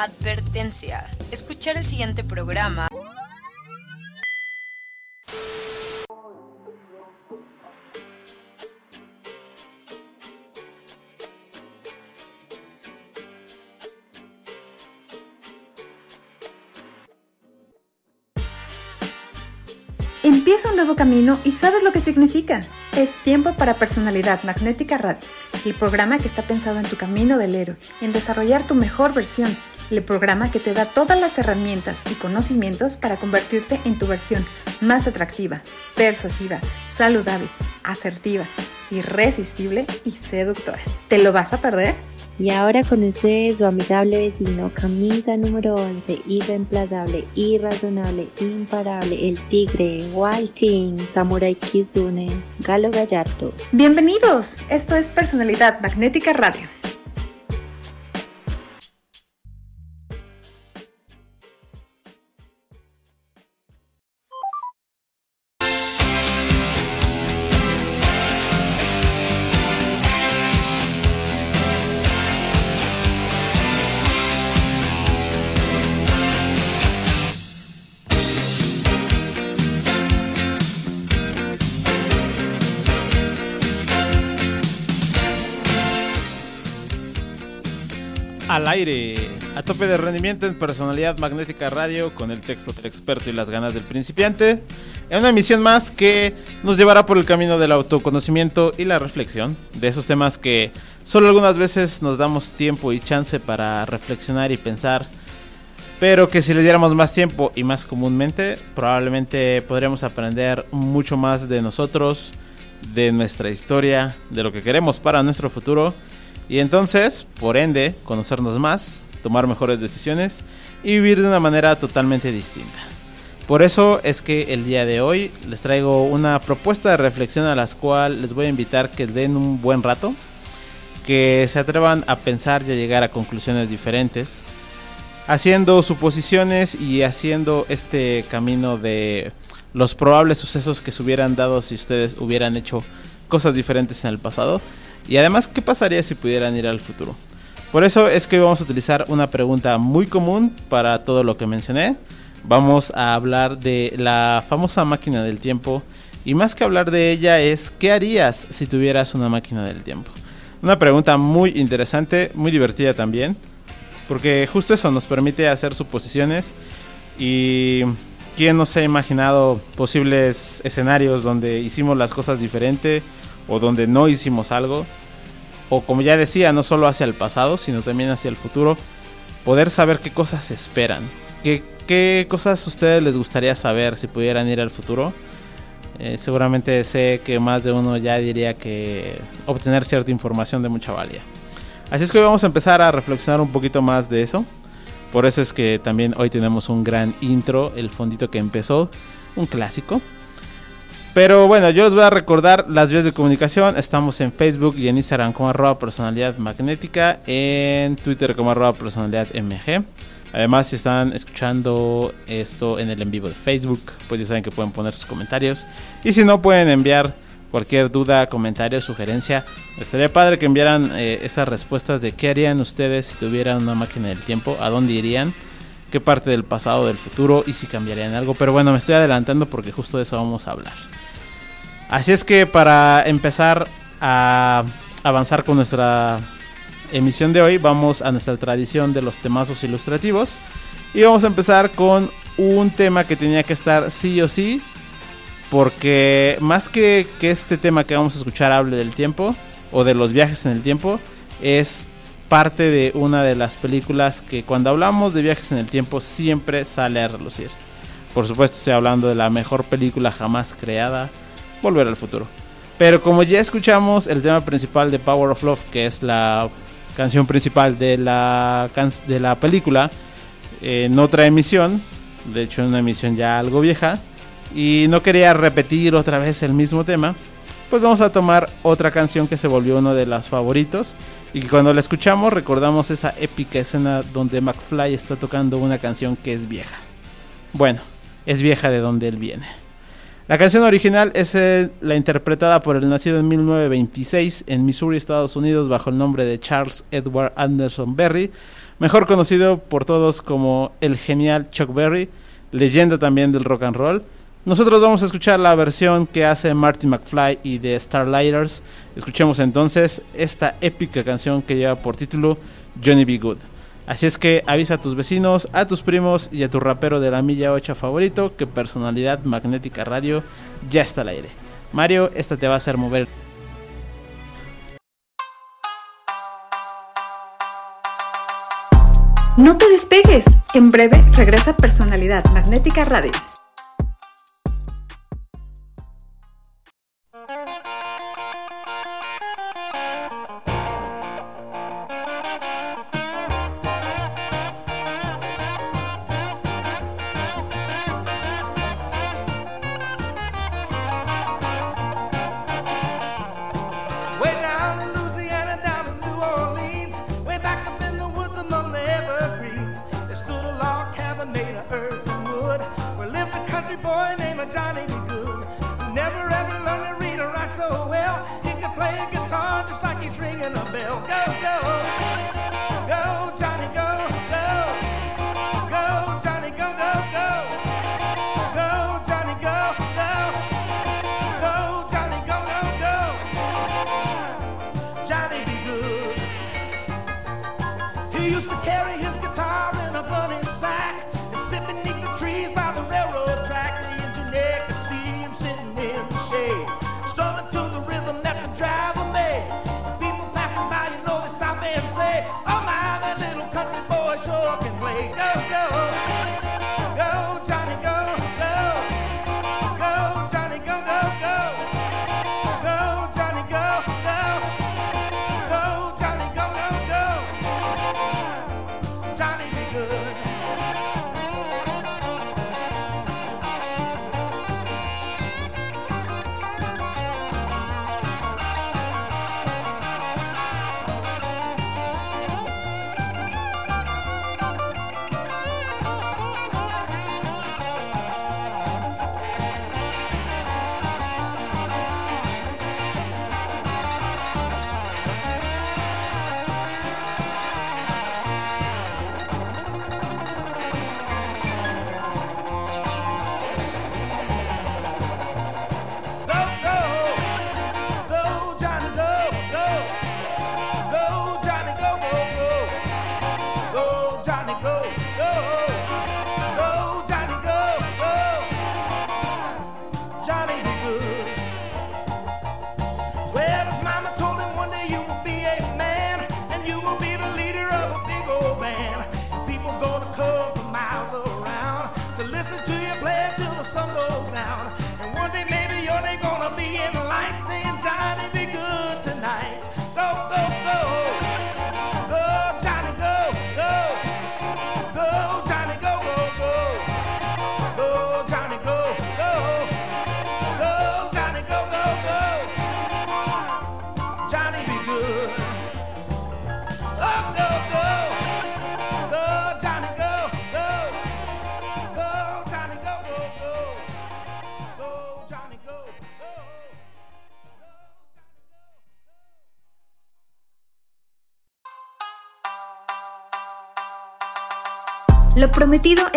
Advertencia. Escuchar el siguiente programa y sabes lo que significa. Es tiempo para Personalidad Magnética Radio, el programa que está pensado en tu camino del héroe, en desarrollar tu mejor versión, el programa que te da todas las herramientas y conocimientos para convertirte en tu versión más atractiva, persuasiva, saludable, asertiva, irresistible y seductora. ¿Te lo vas a perder? Y ahora con ustedes su amigable vecino, camisa número 11, irreemplazable, irrazonable, imparable, el tigre, Walting, Samurai Kizune, Galo Gallardo. Bienvenidos, esto es Personalidad Magnética Radio. Aire, a tope de rendimiento en personalidad magnética radio con el texto del experto y las ganas del principiante, en una emisión más que nos llevará por el camino del autoconocimiento y la reflexión, de esos temas que solo algunas veces nos damos tiempo y chance para reflexionar y pensar, pero que si le diéramos más tiempo y más comúnmente, probablemente podríamos aprender mucho más de nosotros, de nuestra historia, de lo que queremos para nuestro futuro y entonces, por ende, conocernos más, tomar mejores decisiones y vivir de una manera totalmente distinta. Por eso es que el día de hoy les traigo una propuesta de reflexión a las cual les voy a invitar que den un buen rato, que se atrevan a pensar y a llegar a conclusiones diferentes, haciendo suposiciones y haciendo este camino de los probables sucesos que se hubieran dado si ustedes hubieran hecho cosas diferentes en el pasado y además, ¿qué pasaría si pudieran ir al futuro? Por eso es que vamos a utilizar una pregunta muy común para todo lo que mencioné. Vamos a hablar de la famosa máquina del tiempo. Y más que hablar de ella es, ¿qué harías si tuvieras una máquina del tiempo? Una pregunta muy interesante, muy divertida también. Porque justo eso nos permite hacer suposiciones. Y quién nos ha imaginado posibles escenarios donde hicimos las cosas diferente o donde no hicimos algo, o como ya decía, no solo hacia el pasado, sino también hacia el futuro, poder saber qué cosas esperan, qué, qué cosas a ustedes les gustaría saber si pudieran ir al futuro. Eh, seguramente sé que más de uno ya diría que obtener cierta información de mucha valía. Así es que hoy vamos a empezar a reflexionar un poquito más de eso. Por eso es que también hoy tenemos un gran intro, el fondito que empezó, un clásico. Pero bueno, yo les voy a recordar las vías de comunicación. Estamos en Facebook y en Instagram como arroba personalidad magnética, en Twitter como arroba personalidad MG. Además, si están escuchando esto en el en vivo de Facebook, pues ya saben que pueden poner sus comentarios. Y si no, pueden enviar cualquier duda, comentario, sugerencia. Estaría padre que enviaran eh, esas respuestas de qué harían ustedes si tuvieran una máquina del tiempo, a dónde irían, qué parte del pasado, del futuro y si cambiarían algo. Pero bueno, me estoy adelantando porque justo de eso vamos a hablar. Así es que para empezar a avanzar con nuestra emisión de hoy, vamos a nuestra tradición de los temazos ilustrativos. Y vamos a empezar con un tema que tenía que estar sí o sí. Porque más que que este tema que vamos a escuchar hable del tiempo o de los viajes en el tiempo, es parte de una de las películas que cuando hablamos de viajes en el tiempo siempre sale a relucir. Por supuesto estoy hablando de la mejor película jamás creada, Volver al futuro. Pero como ya escuchamos el tema principal de Power of Love, que es la canción principal de la, de la película en otra emisión, de hecho en una emisión ya algo vieja, y no quería repetir otra vez el mismo tema, pues vamos a tomar otra canción que se volvió uno de los favoritos y que cuando la escuchamos recordamos esa épica escena donde McFly está tocando una canción que es vieja. Bueno, es vieja de donde él viene. La canción original es eh, la interpretada por el nacido en 1926 en Missouri, Estados Unidos, bajo el nombre de Charles Edward Anderson Berry, mejor conocido por todos como el genial Chuck Berry, leyenda también del rock and roll. Nosotros vamos a escuchar la versión que hace Marty McFly y de Starlighters. Escuchemos entonces esta épica canción que lleva por título Johnny B. Good. Así es que avisa a tus vecinos, a tus primos y a tu rapero de la milla 8 favorito que Personalidad Magnética Radio ya está al aire. Mario, esta te va a hacer mover. No te despegues. En breve regresa Personalidad Magnética Radio. play guitar just like he's ringing a bell. Go, go. Lo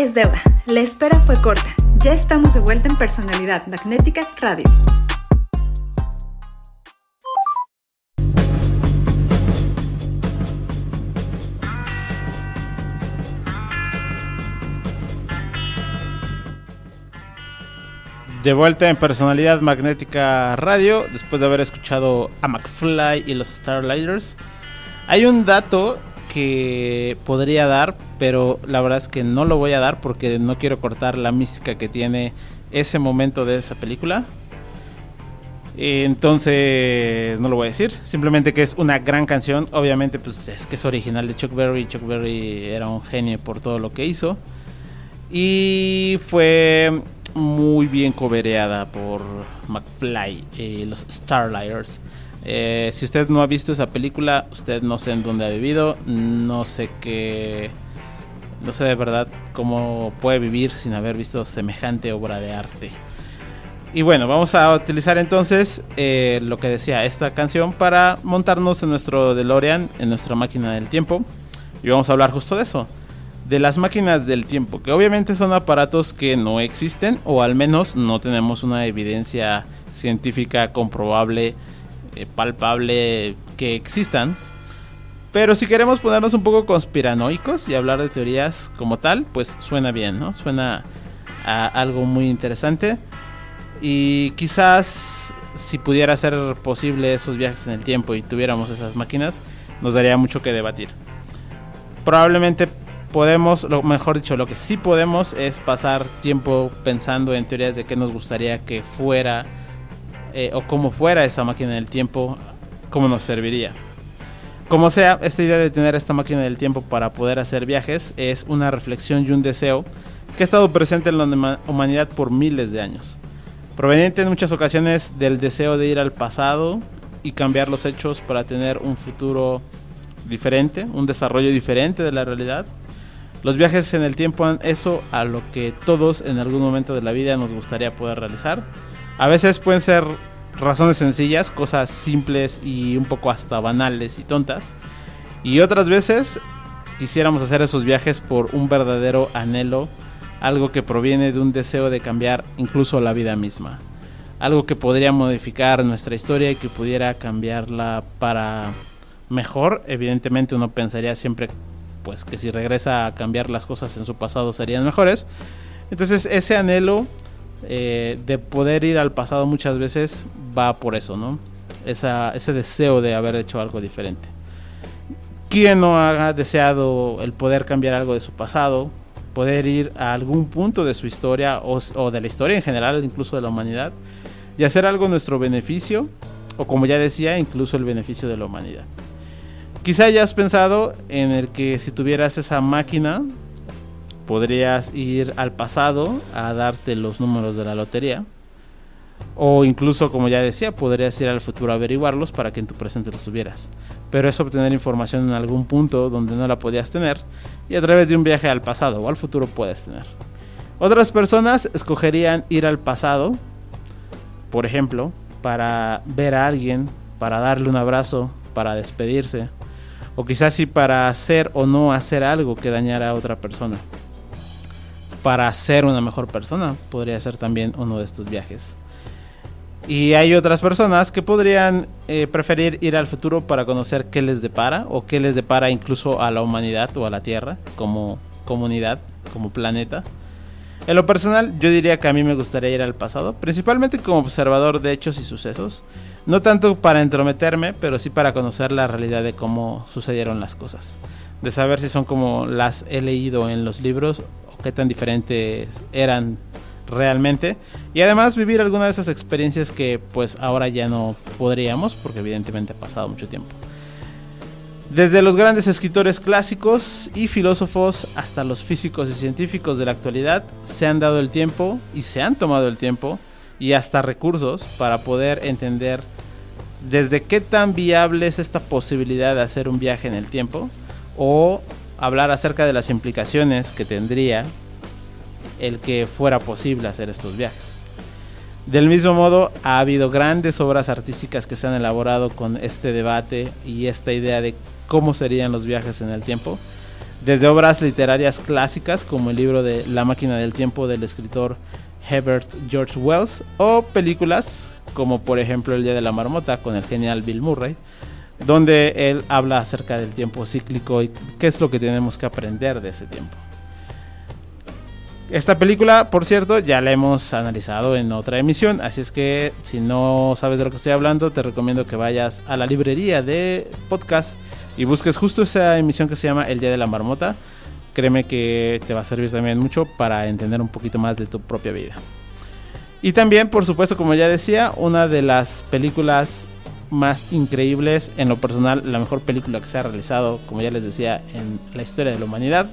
es deuda. La espera fue corta. Ya estamos de vuelta en Personalidad Magnética Radio. De vuelta en Personalidad Magnética Radio, después de haber escuchado a McFly y los Starlighters. Hay un dato que podría dar, pero la verdad es que no lo voy a dar porque no quiero cortar la mística que tiene ese momento de esa película. Entonces, no lo voy a decir. Simplemente que es una gran canción. Obviamente, pues es que es original de Chuck Berry. Chuck Berry era un genio por todo lo que hizo. Y fue muy bien cobereada por McFly, y los Starlighters. Eh, si usted no ha visto esa película, usted no sé en dónde ha vivido, no sé qué, no sé de verdad cómo puede vivir sin haber visto semejante obra de arte. Y bueno, vamos a utilizar entonces eh, lo que decía esta canción para montarnos en nuestro DeLorean, en nuestra máquina del tiempo. Y vamos a hablar justo de eso, de las máquinas del tiempo, que obviamente son aparatos que no existen o al menos no tenemos una evidencia científica comprobable, eh, palpable que existan. Pero si queremos ponernos un poco conspiranoicos y hablar de teorías como tal, pues suena bien, ¿no? Suena a algo muy interesante. Y quizás si pudiera ser posible esos viajes en el tiempo y tuviéramos esas máquinas, nos daría mucho que debatir. Probablemente podemos, lo mejor dicho, lo que sí podemos es pasar tiempo pensando en teorías de qué nos gustaría que fuera eh, o cómo fuera esa máquina del tiempo, cómo nos serviría. Como sea, esta idea de tener esta máquina del tiempo para poder hacer viajes es una reflexión y un deseo que ha estado presente en la humanidad por miles de años proveniente en muchas ocasiones del deseo de ir al pasado y cambiar los hechos para tener un futuro diferente, un desarrollo diferente de la realidad. Los viajes en el tiempo han eso a lo que todos en algún momento de la vida nos gustaría poder realizar. A veces pueden ser razones sencillas, cosas simples y un poco hasta banales y tontas. Y otras veces quisiéramos hacer esos viajes por un verdadero anhelo algo que proviene de un deseo de cambiar incluso la vida misma. Algo que podría modificar nuestra historia y que pudiera cambiarla para mejor. Evidentemente uno pensaría siempre pues que si regresa a cambiar las cosas en su pasado serían mejores. Entonces ese anhelo eh, de poder ir al pasado muchas veces va por eso, ¿no? ese deseo de haber hecho algo diferente. ¿Quién no ha deseado el poder cambiar algo de su pasado? poder ir a algún punto de su historia o, de la historia en general, incluso de la humanidad, y hacer algo en nuestro beneficio, o como ya decía, incluso el beneficio de la humanidad. Quizá hayas pensado en el que si tuvieras esa máquina, podrías ir al pasado a darte los números de la lotería. O incluso, como ya decía, podrías ir al futuro a averiguarlos para que en tu presente los tuvieras. Pero es obtener información en algún punto donde no la podías tener y a través de un viaje al pasado o al futuro puedes tener. Otras personas escogerían ir al pasado, por ejemplo, para ver a alguien, para darle un abrazo, para despedirse, o quizás sí para hacer o no hacer algo que dañara a otra persona. Para ser una mejor persona podría ser también uno de estos viajes. Y hay otras personas que podrían eh, preferir ir al futuro para conocer qué les depara o qué les depara incluso a la humanidad o a la Tierra como comunidad, como planeta. En lo personal, yo diría que a mí me gustaría ir al pasado, principalmente como observador de hechos y sucesos. No tanto para entrometerme, pero sí para conocer la realidad de cómo sucedieron las cosas. De saber si son como las he leído en los libros qué tan diferentes eran realmente. Y además vivir alguna de esas experiencias que pues ahora ya no podríamos porque evidentemente ha pasado mucho tiempo. Desde los grandes escritores clásicos y filósofos hasta los físicos y científicos de la actualidad se han dado el tiempo y se han tomado el tiempo y hasta recursos para poder entender desde qué tan viable es esta posibilidad de hacer un viaje en el tiempo o hablar acerca de las implicaciones que tendría el que fuera posible hacer estos viajes. Del mismo modo, ha habido grandes obras artísticas que se han elaborado con este debate y esta idea de cómo serían los viajes en el tiempo. Desde obras literarias clásicas como el libro de La máquina del tiempo del escritor Herbert George Wells o películas como por ejemplo El día de la marmota con el genial Bill Murray, donde él habla acerca del tiempo cíclico y qué es lo que tenemos que aprender de ese tiempo. Esta película, por cierto, ya la hemos analizado en otra emisión, así es que si no sabes de lo que estoy hablando, te recomiendo que vayas a la librería de podcast y busques justo esa emisión que se llama El Día de la Marmota. Créeme que te va a servir también mucho para entender un poquito más de tu propia vida. Y también, por supuesto, como ya decía, una de las películas más increíbles, en lo personal, la mejor película que se ha realizado, como ya les decía, en la historia de la humanidad.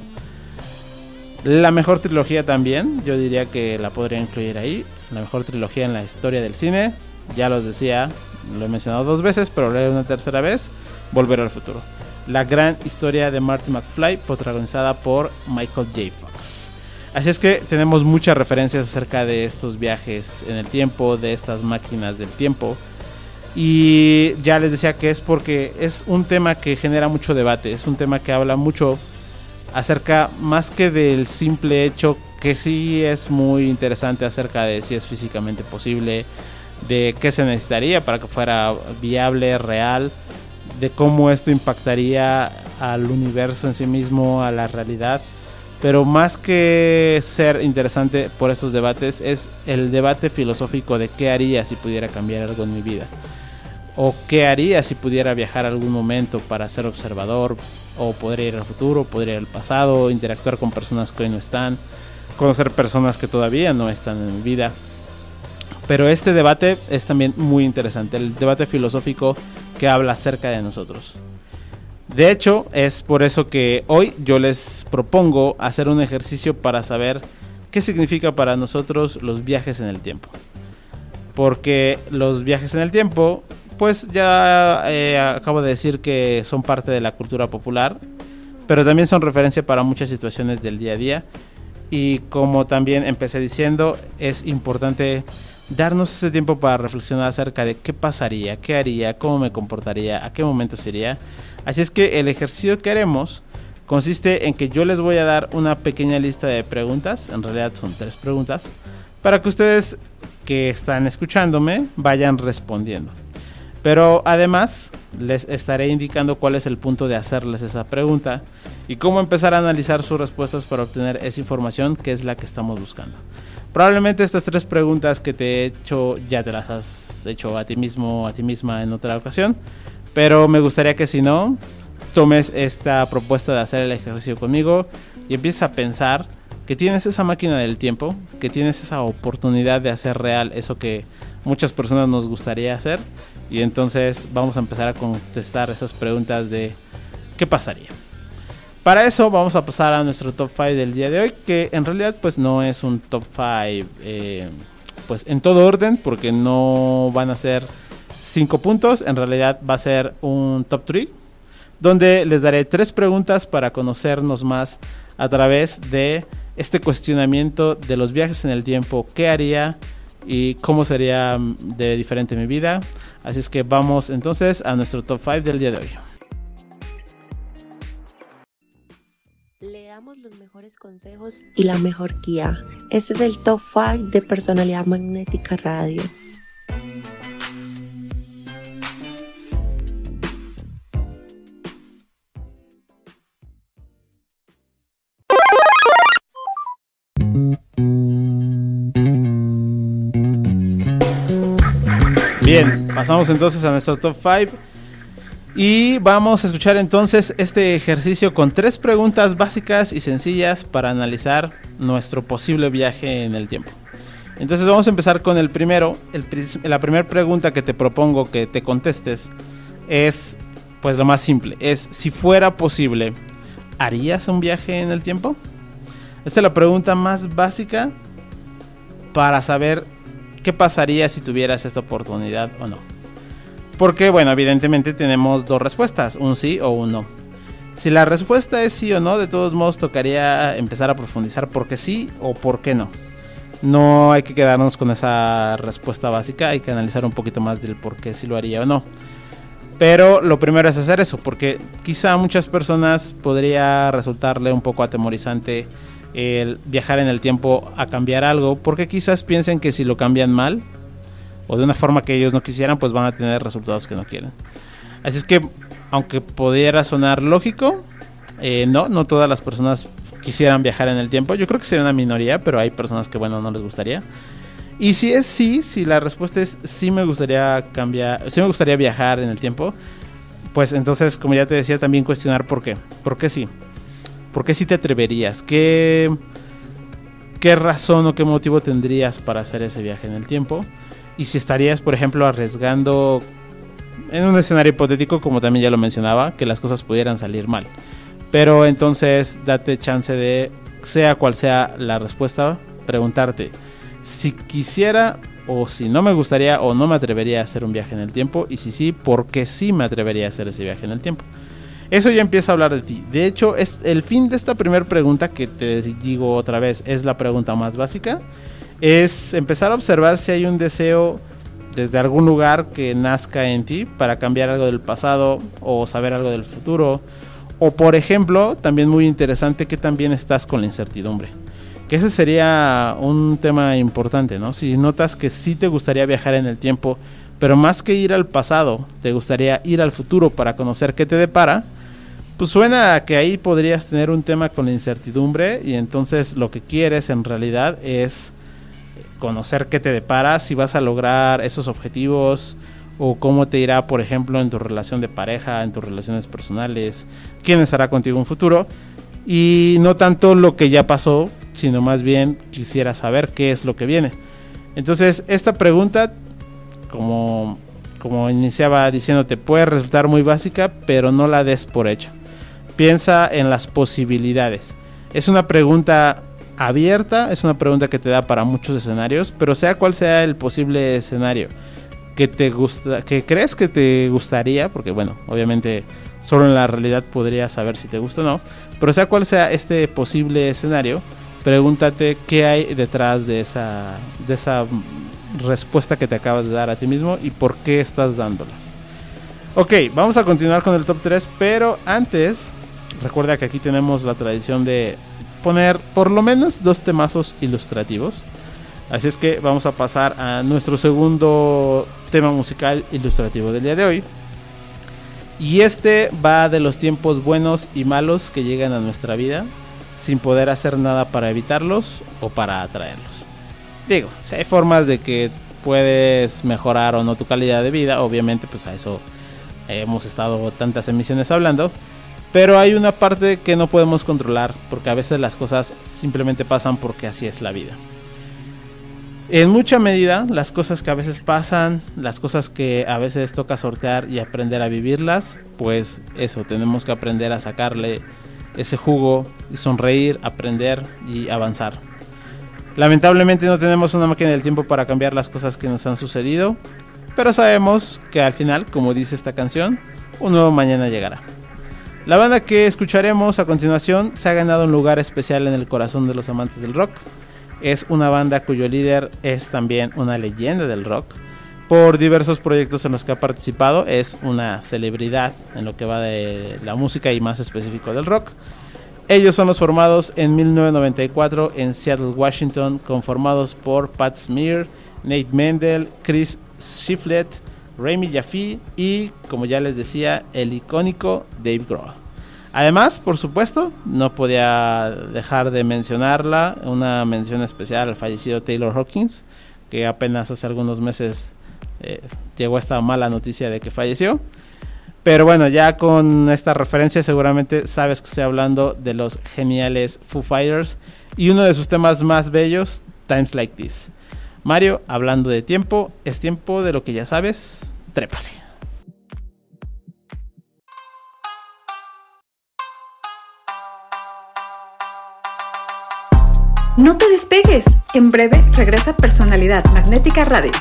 La mejor trilogía también, yo diría que la podría incluir ahí. La mejor trilogía en la historia del cine. Ya los decía, lo he mencionado dos veces, pero lo haré una tercera vez. Volver al futuro. La gran historia de Marty McFly, protagonizada por Michael J. Fox. Así es que tenemos muchas referencias acerca de estos viajes en el tiempo, de estas máquinas del tiempo. Y ya les decía que es porque es un tema que genera mucho debate, es un tema que habla mucho acerca más que del simple hecho que sí es muy interesante acerca de si es físicamente posible, de qué se necesitaría para que fuera viable, real, de cómo esto impactaría al universo en sí mismo, a la realidad. Pero más que ser interesante por esos debates, es el debate filosófico de qué haría si pudiera cambiar algo en mi vida. O qué haría si pudiera viajar algún momento para ser observador. O podría ir al futuro, podría ir al pasado, interactuar con personas que hoy no están, conocer personas que todavía no están en mi vida. Pero este debate es también muy interesante, el debate filosófico que habla acerca de nosotros. De hecho, es por eso que hoy yo les propongo hacer un ejercicio para saber qué significa para nosotros los viajes en el tiempo. Porque los viajes en el tiempo, pues ya eh, acabo de decir que son parte de la cultura popular, pero también son referencia para muchas situaciones del día a día. Y como también empecé diciendo, es importante darnos ese tiempo para reflexionar acerca de qué pasaría, qué haría, cómo me comportaría, a qué momento sería. Así es que el ejercicio que haremos consiste en que yo les voy a dar una pequeña lista de preguntas, en realidad son tres preguntas, para que ustedes que están escuchándome vayan respondiendo. Pero además les estaré indicando cuál es el punto de hacerles esa pregunta y cómo empezar a analizar sus respuestas para obtener esa información que es la que estamos buscando. Probablemente estas tres preguntas que te he hecho ya te las has hecho a ti mismo a ti misma en otra ocasión, pero me gustaría que si no, tomes esta propuesta de hacer el ejercicio conmigo y empieces a pensar que tienes esa máquina del tiempo, que tienes esa oportunidad de hacer real eso que muchas personas nos gustaría hacer y entonces vamos a empezar a contestar esas preguntas de qué pasaría. Para eso vamos a pasar a nuestro top 5 del día de hoy, que en realidad pues no es un top 5 eh, pues en todo orden, porque no van a ser 5 puntos, en realidad va a ser un top 3, donde les daré tres preguntas para conocernos más a través de este cuestionamiento de los viajes en el tiempo, qué haría y cómo sería de diferente mi vida. Así es que vamos entonces a nuestro top 5 del día de hoy. los mejores consejos y la mejor guía. Este es el Top 5 de Personalidad Magnética Radio. Pasamos entonces a nuestro top 5 y vamos a escuchar entonces este ejercicio con tres preguntas básicas y sencillas para analizar nuestro posible viaje en el tiempo. Entonces vamos a empezar con el primero. la primera pregunta que te propongo que te contestes es pues lo más simple. Es si fuera posible, ¿harías un viaje en el tiempo? Esta es la pregunta más básica para saber qué pasaría si tuvieras esta oportunidad o no. Porque, bueno, evidentemente tenemos dos respuestas, un sí o un no. Si la respuesta es sí o no, de todos modos tocaría empezar a profundizar por qué sí o por qué no. No hay que quedarnos con esa respuesta básica, hay que analizar un poquito más del por qué sí lo haría o no. Pero lo primero es hacer eso, porque quizá a muchas personas podría resultarle un poco atemorizante el viajar en el tiempo a cambiar algo, porque quizás piensen que si lo cambian mal, o de una forma que ellos no quisieran, pues van a tener resultados que no quieren. Así es que, aunque pudiera sonar lógico, eh, no, no todas las personas quisieran viajar en el tiempo. Yo creo que sería una minoría, pero hay personas que, bueno, no les gustaría. Y si es sí, si la respuesta es sí me gustaría cambiar, sí me gustaría viajar en el tiempo, pues entonces, como ya te decía, también cuestionar por qué. ¿Por qué sí? ¿Por qué sí te atreverías? ¿Qué, qué razón o qué motivo tendrías para hacer ese viaje en el tiempo y si estarías, por ejemplo, arriesgando en un escenario hipotético, como también ya lo mencionaba, que las cosas pudieran salir mal. Pero entonces date chance de, sea cual sea la respuesta, preguntarte si quisiera o si no me gustaría o no me atrevería a hacer un viaje en el tiempo y si sí, ¿por qué sí me atrevería a hacer ese viaje en el tiempo? Eso ya empieza a hablar de ti. De hecho, es el fin de esta primera pregunta que te digo otra vez, es la pregunta más básica, es empezar a observar si hay un deseo desde algún lugar que nazca en ti para cambiar algo del pasado o saber algo del futuro. O por ejemplo, también muy interesante que también estás con la incertidumbre. Que ese sería un tema importante, ¿no? Si notas que sí te gustaría viajar en el tiempo, pero más que ir al pasado, te gustaría ir al futuro para conocer qué te depara, pues suena que ahí podrías tener un tema con la incertidumbre y entonces lo que quieres en realidad es conocer qué te depara, si vas a lograr esos objetivos o cómo te irá, por ejemplo, en tu relación de pareja, en tus relaciones personales, quién estará contigo en futuro y no tanto lo que ya pasó, sino más bien quisiera saber qué es lo que viene. Entonces, esta pregunta, como, como iniciaba diciéndote, puede resultar muy básica, pero no la des por hecho piensa en las posibilidades. Es una pregunta abierta, es una pregunta que te da para muchos escenarios, pero sea cual sea el posible escenario que te gusta, que crees que te gustaría, porque bueno, obviamente solo en la realidad podrías saber si te gusta o no, pero sea cual sea este posible escenario, pregúntate qué hay detrás de esa de esa respuesta que te acabas de dar a ti mismo y por qué estás dándolas. Ok, vamos a continuar con el top 3, pero antes Recuerda que aquí tenemos la tradición de poner por lo menos dos temazos ilustrativos. Así es que vamos a pasar a nuestro segundo tema musical ilustrativo del día de hoy. Y este va de los tiempos buenos y malos que llegan a nuestra vida sin poder hacer nada para evitarlos o para atraerlos. Digo, si hay formas de que puedes mejorar o no tu calidad de vida, obviamente pues a eso hemos estado tantas emisiones hablando. Pero hay una parte que no podemos controlar, porque a veces las cosas simplemente pasan porque así es la vida. En mucha medida, las cosas que a veces pasan, las cosas que a veces toca sortear y aprender a vivirlas, pues eso, tenemos que aprender a sacarle ese jugo y sonreír, aprender y avanzar. Lamentablemente no tenemos una máquina del tiempo para cambiar las cosas que nos han sucedido, pero sabemos que al final, como dice esta canción, un nuevo mañana llegará. La banda que escucharemos a continuación se ha ganado un lugar especial en el corazón de los amantes del rock. Es una banda cuyo líder es también una leyenda del rock. Por diversos proyectos en los que ha participado, es una celebridad en lo que va de la música y más específico del rock. Ellos son los formados en 1994 en Seattle, Washington, conformados por Pat Smear, Nate Mendel, Chris Shiflett, Remy Jaffe y, como ya les decía, el icónico Dave Grohl. Además, por supuesto, no podía dejar de mencionarla, una mención especial al fallecido Taylor Hawkins, que apenas hace algunos meses eh, llegó esta mala noticia de que falleció. Pero bueno, ya con esta referencia seguramente sabes que estoy hablando de los geniales Foo Fighters y uno de sus temas más bellos, Times Like This. Mario, hablando de tiempo, es tiempo de lo que ya sabes, trépale. No te despegues. En breve regresa Personalidad Magnética Radio.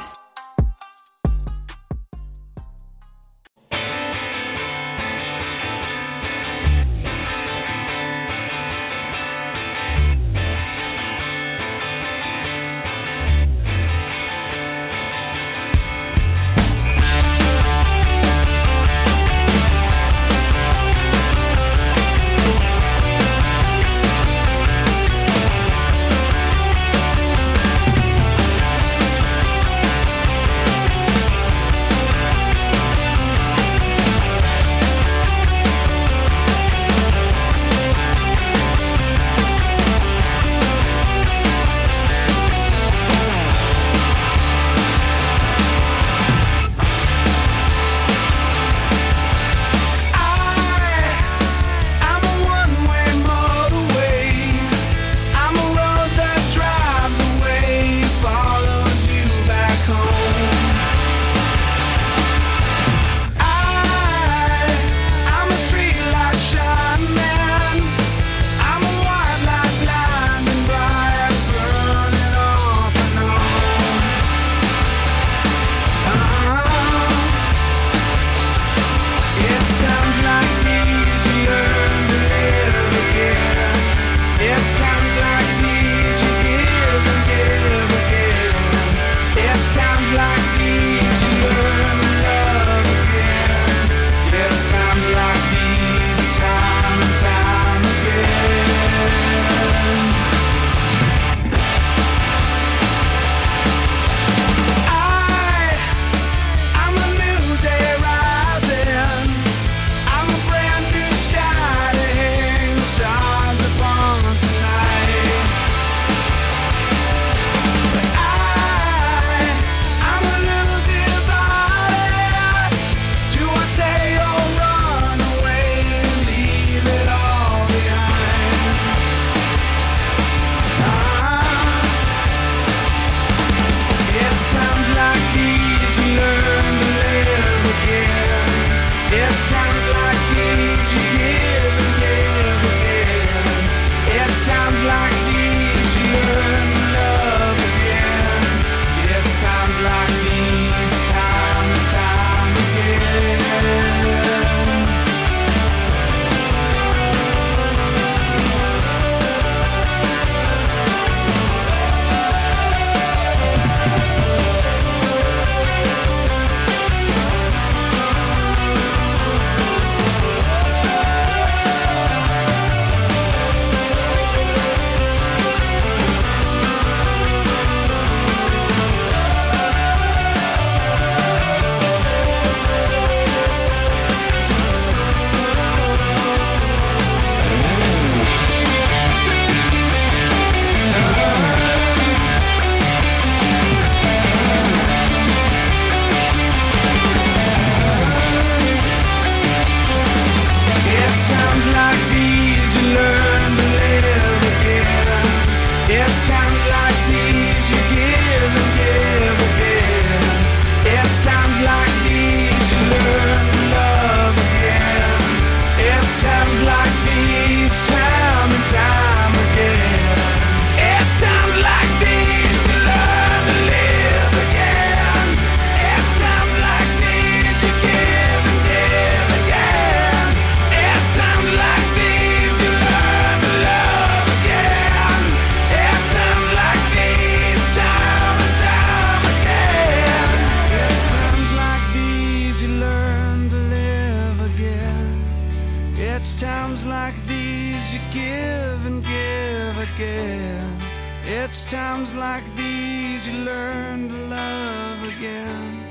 it's times like these you give and give again. It's times like these you learn to love again.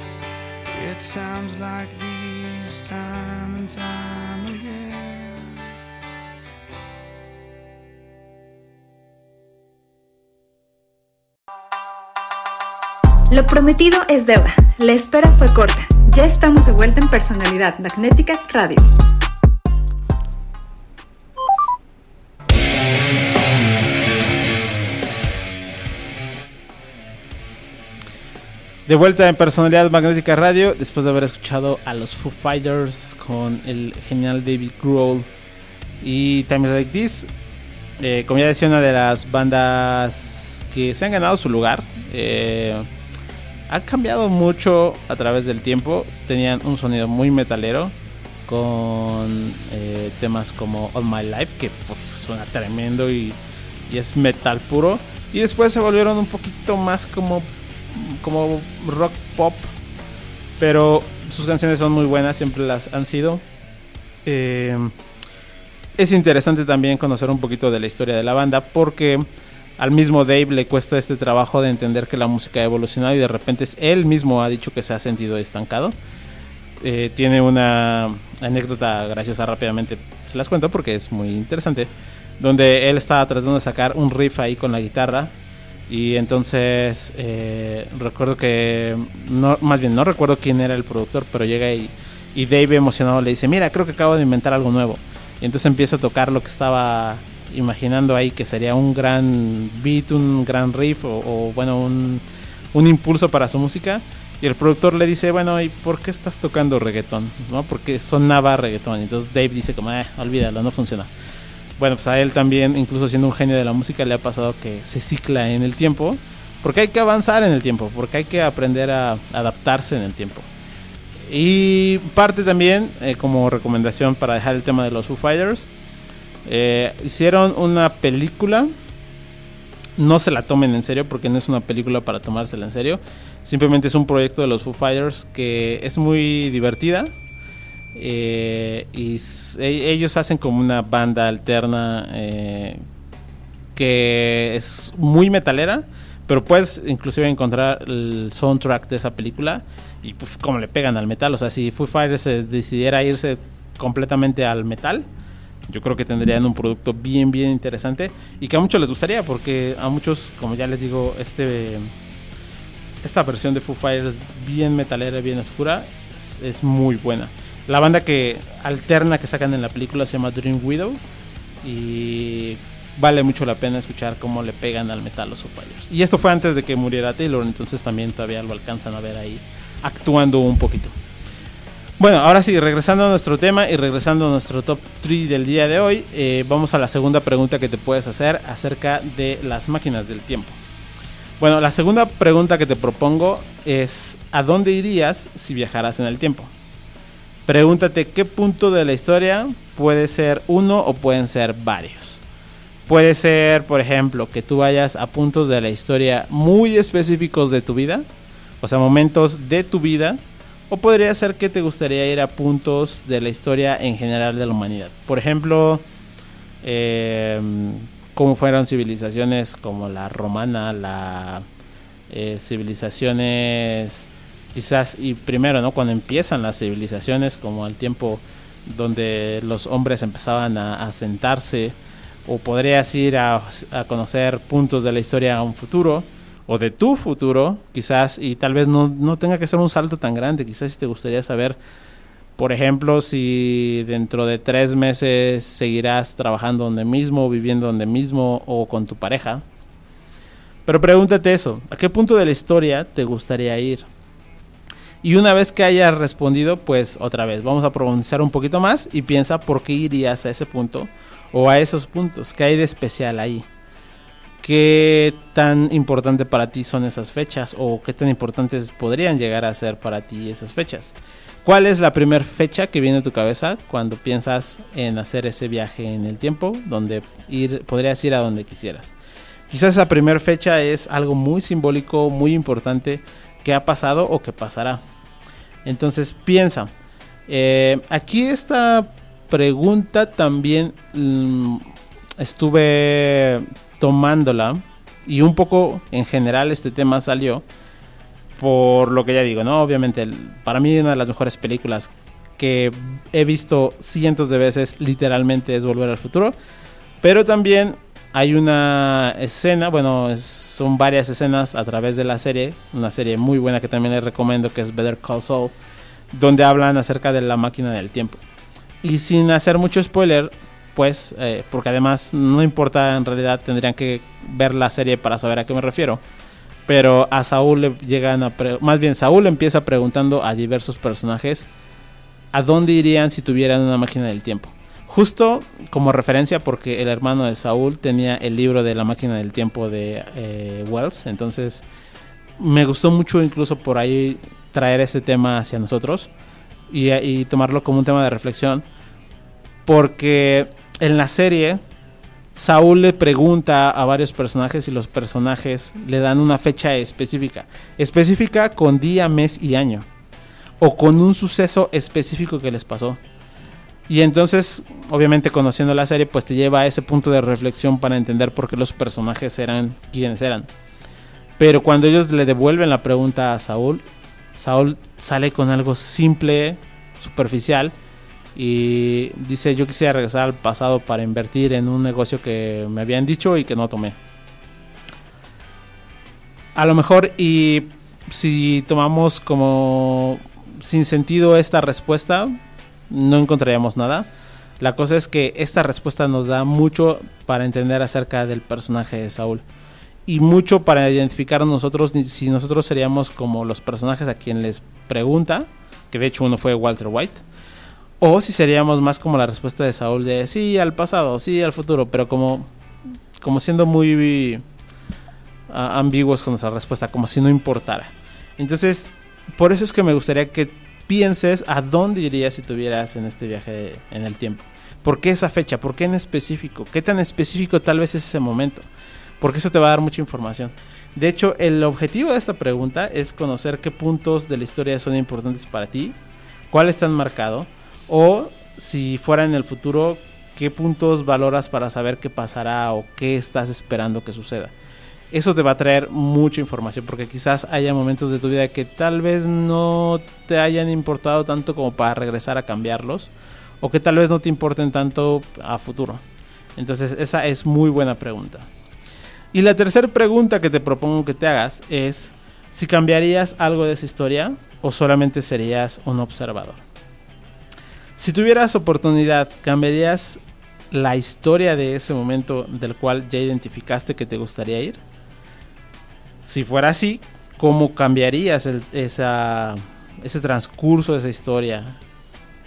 It's times like these, time and time again. Lo prometido es deuda. La espera fue corta. Ya estamos de vuelta en Personalidad Magnética Radio. De vuelta en Personalidad Magnética Radio, después de haber escuchado a los Foo Fighters con el genial David Grohl y Times Like This. Eh, como ya decía, una de las bandas que se han ganado su lugar. Eh, han cambiado mucho a través del tiempo. Tenían un sonido muy metalero con eh, temas como All My Life, que pues, suena tremendo y, y es metal puro. Y después se volvieron un poquito más como como rock pop, pero sus canciones son muy buenas, siempre las han sido. Eh, es interesante también conocer un poquito de la historia de la banda porque al mismo Dave le cuesta este trabajo de entender que la música ha evolucionado y de repente él mismo ha dicho que se ha sentido estancado. Eh, tiene una anécdota graciosa rápidamente, se las cuento porque es muy interesante, donde él estaba tratando de sacar un riff ahí con la guitarra y entonces eh, recuerdo que, no, más bien no recuerdo quién era el productor, pero llega y, y Dave emocionado le dice, mira, creo que acabo de inventar algo nuevo. Y entonces empieza a tocar lo que estaba imaginando ahí, que sería un gran beat, un gran riff o, bueno, un, un, impulso para su música. Y el productor le dice, bueno, ¿y por qué estás tocando reggaetón? ¿No? Porque sonaba reggaetón. Entonces Dave dice como, eh, olvídalo, no funciona. Bueno, pues a él también, incluso siendo un genio de la música, le ha pasado que se cicla en el tiempo. Porque hay que avanzar en el tiempo, porque hay que aprender a adaptarse en el tiempo. Y parte también, eh, como recomendación para dejar el tema de los Foo Fighters, eh, hicieron una película. No se la tomen en serio porque no es una película para tomársela en serio. Simplemente es un proyecto de los Foo Fighters que es muy divertida. Eh, y e, ellos hacen como una banda alterna eh, que es muy metalera, pero puedes inclusive encontrar el soundtrack de esa película y pues, como le pegan al metal. O sea, si Foo Fighters decidiera irse completamente al metal, yo creo que tendrían un producto bien, bien interesante y que a muchos les gustaría, porque a muchos, como ya les digo, este esta versión de Foo Fighters bien metalera, bien oscura, es muy buena. La banda que alterna que sacan en la película se llama Dream Widow y vale mucho la pena escuchar cómo le pegan al metal los Fighters. Y esto fue antes de que muriera Taylor, entonces también todavía lo alcanzan a ver ahí actuando un poquito. Bueno, ahora sí, regresando a nuestro tema y regresando a nuestro top 3 del día de hoy, eh, vamos a la segunda pregunta que te puedes hacer acerca de las máquinas del tiempo. Bueno, la segunda pregunta que te propongo es, ¿a dónde irías si viajaras en el tiempo? Pregúntate qué punto de la historia puede ser uno o pueden ser varios. Puede ser, por ejemplo, que tú vayas a puntos de la historia muy específicos de tu vida, o sea, momentos de tu vida, o podría ser que te gustaría ir a puntos de la historia en general de la humanidad. Por ejemplo, eh, cómo fueron civilizaciones como la romana, las eh, civilizaciones quizás, y primero, ¿no? Cuando empiezan las civilizaciones, como al tiempo donde los hombres empezaban a, sentarse, o podrías ir a, a, conocer puntos de la historia a un futuro, o de tu futuro, quizás, y tal vez no, no tenga que ser un salto tan grande, quizás si te gustaría saber, por ejemplo, si dentro de tres meses seguirás trabajando donde mismo, viviendo donde mismo, o con tu pareja. Pero pregúntate eso, ¿a qué punto de la historia te gustaría ir? Y una vez que hayas respondido, pues otra vez, vamos a pronunciar un poquito más y piensa por qué irías a ese punto o a esos puntos. ¿Qué hay de especial ahí? ¿Qué tan importante para ti son esas fechas o qué tan importantes podrían llegar a ser para ti esas fechas? ¿Cuál es la primera fecha que viene a tu cabeza cuando piensas en hacer ese viaje en el tiempo donde ir, podrías ir a donde quisieras? Quizás esa primera fecha es algo muy simbólico, muy importante qué ha pasado o qué pasará. Entonces piensa, eh, aquí esta pregunta también mm, estuve tomándola y un poco en general este tema salió por lo que ya digo, ¿no? Obviamente, para mí una de las mejores películas que he visto cientos de veces literalmente es Volver al Futuro. Pero también hay una escena, bueno, son varias escenas a través de la serie, una serie muy buena que también les recomiendo que es Better Call Saul, donde hablan acerca de la máquina del tiempo. Y sin hacer mucho spoiler, pues, eh, porque además no importa en realidad, tendrían que ver la serie para saber a qué me refiero. Pero a Saúl le llegan a... Más bien, Saúl empieza preguntando a diversos personajes a dónde irían si tuvieran una máquina del tiempo. Justo como referencia porque el hermano de Saúl tenía el libro de la máquina del tiempo de eh, Wells. Entonces me gustó mucho incluso por ahí traer ese tema hacia nosotros y, y tomarlo como un tema de reflexión. Porque en la serie Saúl le pregunta a varios personajes y los personajes le dan una fecha específica. Específica con día, mes y año o con un suceso específico que les pasó. Y entonces, obviamente conociendo la serie, pues te lleva a ese punto de reflexión para entender por qué los personajes eran quienes eran. Pero cuando ellos le devuelven la pregunta a Saúl, Saúl sale con algo simple, superficial, y dice, yo quisiera regresar al pasado para invertir en un negocio que me habían dicho y que no tomé. A lo mejor, y si tomamos como sin sentido esta respuesta, no encontraríamos nada. La cosa es que esta respuesta nos da mucho para entender acerca del personaje de Saúl. Y mucho para identificar nosotros si nosotros seríamos como los personajes a quien les pregunta, que de hecho uno fue Walter White, o si seríamos más como la respuesta de Saúl de sí al pasado, sí al futuro, pero como, como siendo muy ambiguos con nuestra respuesta, como si no importara. Entonces, por eso es que me gustaría que pienses a dónde irías si tuvieras en este viaje en el tiempo. ¿Por qué esa fecha? ¿Por qué en específico? ¿Qué tan específico tal vez es ese momento? Porque eso te va a dar mucha información. De hecho, el objetivo de esta pregunta es conocer qué puntos de la historia son importantes para ti, cuáles están marcados, o si fuera en el futuro, qué puntos valoras para saber qué pasará o qué estás esperando que suceda eso te va a traer mucha información porque quizás haya momentos de tu vida que tal vez no te hayan importado tanto como para regresar a cambiarlos o que tal vez no te importen tanto a futuro. Entonces esa es muy buena pregunta. Y la tercera pregunta que te propongo que te hagas es si cambiarías algo de esa historia o solamente serías un observador. Si tuvieras oportunidad, ¿cambiarías la historia de ese momento del cual ya identificaste que te gustaría ir? Si fuera así, ¿cómo cambiarías esa, ese transcurso de esa historia?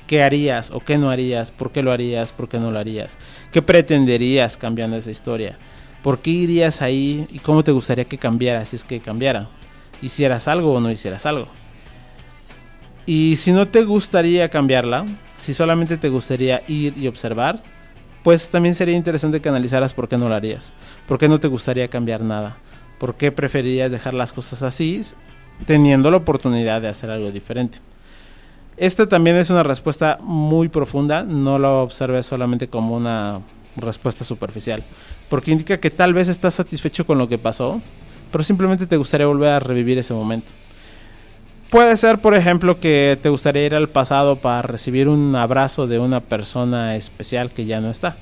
¿Qué harías o qué no harías? ¿Por qué lo harías? ¿Por qué no lo harías? ¿Qué pretenderías cambiando esa historia? ¿Por qué irías ahí y cómo te gustaría que cambiara si es que cambiara? ¿Hicieras algo o no hicieras algo? Y si no te gustaría cambiarla, si solamente te gustaría ir y observar, pues también sería interesante que analizaras por qué no lo harías. ¿Por qué no te gustaría cambiar nada? ¿Por qué preferirías dejar las cosas así teniendo la oportunidad de hacer algo diferente? Esta también es una respuesta muy profunda, no lo observes solamente como una respuesta superficial, porque indica que tal vez estás satisfecho con lo que pasó, pero simplemente te gustaría volver a revivir ese momento. Puede ser, por ejemplo, que te gustaría ir al pasado para recibir un abrazo de una persona especial que ya no está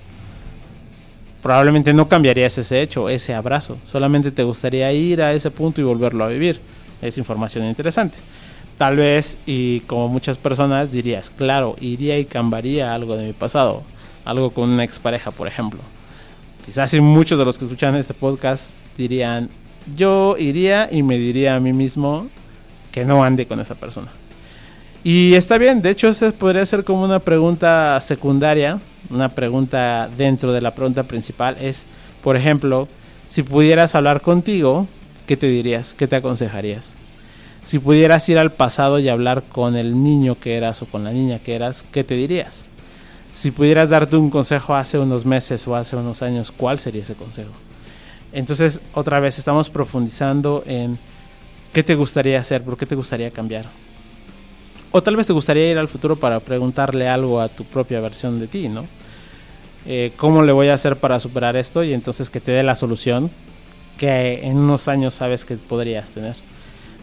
probablemente no cambiarías ese hecho, ese abrazo. Solamente te gustaría ir a ese punto y volverlo a vivir. Es información interesante. Tal vez, y como muchas personas dirías, claro, iría y cambiaría algo de mi pasado. Algo con una expareja, por ejemplo. Quizás si muchos de los que escuchan este podcast dirían, yo iría y me diría a mí mismo que no ande con esa persona. Y está bien, de hecho, esa podría ser como una pregunta secundaria una pregunta dentro de la pregunta principal es, por ejemplo, si pudieras hablar contigo, ¿qué te dirías? ¿Qué te aconsejarías? Si pudieras ir al pasado y hablar con el niño que eras o con la niña que eras, ¿qué te dirías? Si pudieras darte un consejo hace unos meses o hace unos años, ¿cuál sería ese consejo? Entonces, otra vez estamos profundizando en qué te gustaría hacer, por qué te gustaría cambiar. O tal vez te gustaría ir al futuro para preguntarle algo a tu propia versión de ti, ¿no? eh, cómo le voy a hacer para superar esto y entonces que te dé la solución que en unos años sabes que podrías tener.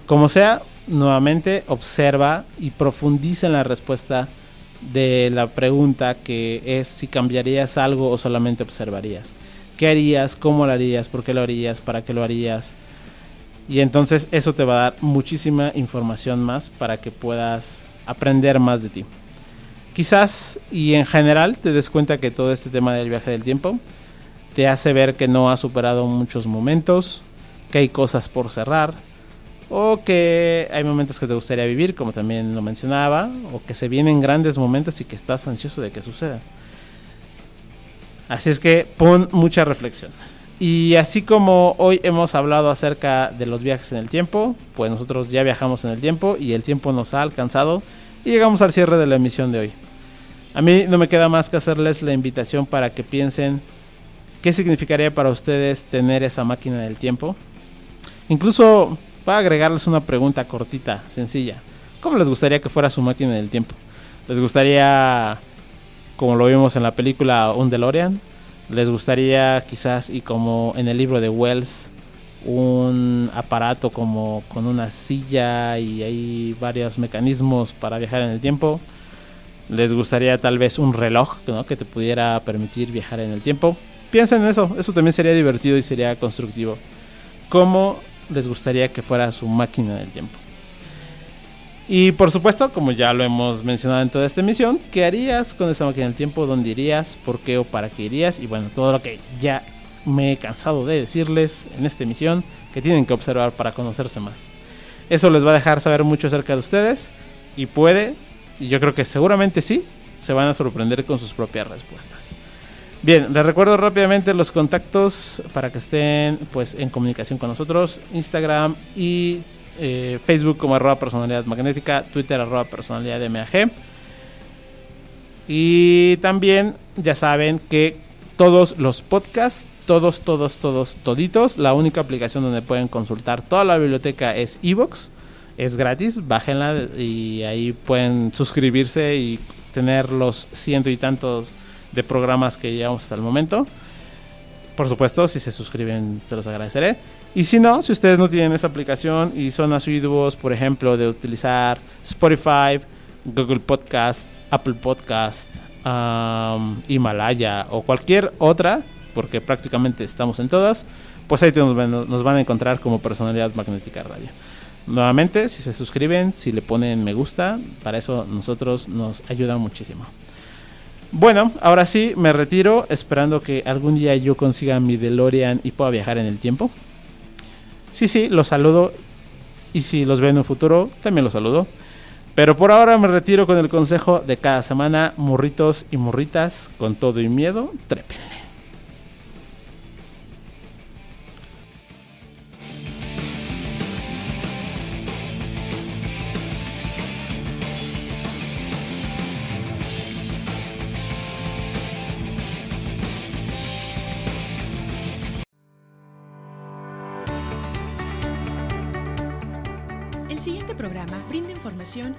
Como sea, nuevamente observa y profundiza en la respuesta de la pregunta que es si cambiarías algo o solamente observarías. ¿Qué harías? ¿Cómo lo harías? ¿Por qué lo harías? ¿Para qué lo harías? Y entonces eso te va a dar muchísima información más para que puedas aprender más de ti. Quizás y en general te des cuenta que todo este tema del viaje del tiempo te hace ver que no has superado muchos momentos, que hay cosas por cerrar, o que hay momentos que te gustaría vivir, como también lo mencionaba, o que se vienen grandes momentos y que estás ansioso de que suceda. Así es que pon mucha reflexión. Y así como hoy hemos hablado acerca de los viajes en el tiempo, pues nosotros ya viajamos en el tiempo y el tiempo nos ha alcanzado y llegamos al cierre de la emisión de hoy. A mí no me queda más que hacerles la invitación para que piensen qué significaría para ustedes tener esa máquina del tiempo. Incluso para agregarles una pregunta cortita, sencilla. ¿Cómo les gustaría que fuera su máquina del tiempo? ¿Les gustaría, como lo vimos en la película, un DeLorean? ¿Les gustaría quizás, y como en el libro de Wells, un aparato como con una silla y hay varios mecanismos para viajar en el tiempo? ¿Les gustaría tal vez un reloj que te pudiera permitir viajar en el tiempo? Piensen en eso, eso también sería divertido y sería constructivo. ¿Cómo les gustaría que fuera su máquina del tiempo. Y por supuesto, como ya lo hemos mencionado en toda esta emisión, ¿qué harías con esa máquina del tiempo? ¿Dónde irías? ¿Por qué o para qué irías? Y bueno, todo lo que ya me he cansado de decirles en esta emisión que tienen que observar para conocerse más. Eso les va a dejar saber mucho acerca de ustedes y puede, y yo creo que seguramente sí, se van a sorprender con sus propias respuestas. Bien, les recuerdo rápidamente los contactos para que estén pues en comunicación con nosotros. Instagram y eh, Facebook como arroba personalidad magnética, Twitter arroba personalidad MAG. Y también ya saben que todos los podcasts, todos, todos, todos, toditos, la única aplicación donde pueden consultar toda la biblioteca es Evox. Es gratis, bájenla y ahí pueden suscribirse y tener los ciento y tantos de programas que llevamos hasta el momento. Por supuesto, si se suscriben, se los agradeceré. Y si no, si ustedes no tienen esa aplicación y son asiduos, por ejemplo, de utilizar Spotify, Google Podcast, Apple Podcast, Himalaya o cualquier otra, porque prácticamente estamos en todas, pues ahí nos, nos van a encontrar como personalidad magnética radio. Nuevamente, si se suscriben, si le ponen me gusta, para eso nosotros nos ayuda muchísimo. Bueno, ahora sí, me retiro esperando que algún día yo consiga mi DeLorean y pueda viajar en el tiempo. Sí, sí, los saludo. Y si los veo en un futuro, también los saludo. Pero por ahora me retiro con el consejo de cada semana, murritos y murritas, con todo y miedo, trépenle.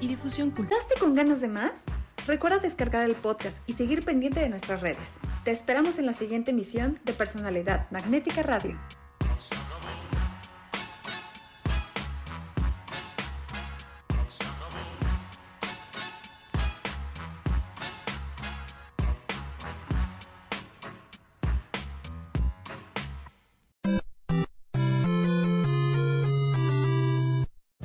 Y difusión cultural. con ganas de más? Recuerda descargar el podcast y seguir pendiente de nuestras redes. Te esperamos en la siguiente emisión de Personalidad Magnética Radio.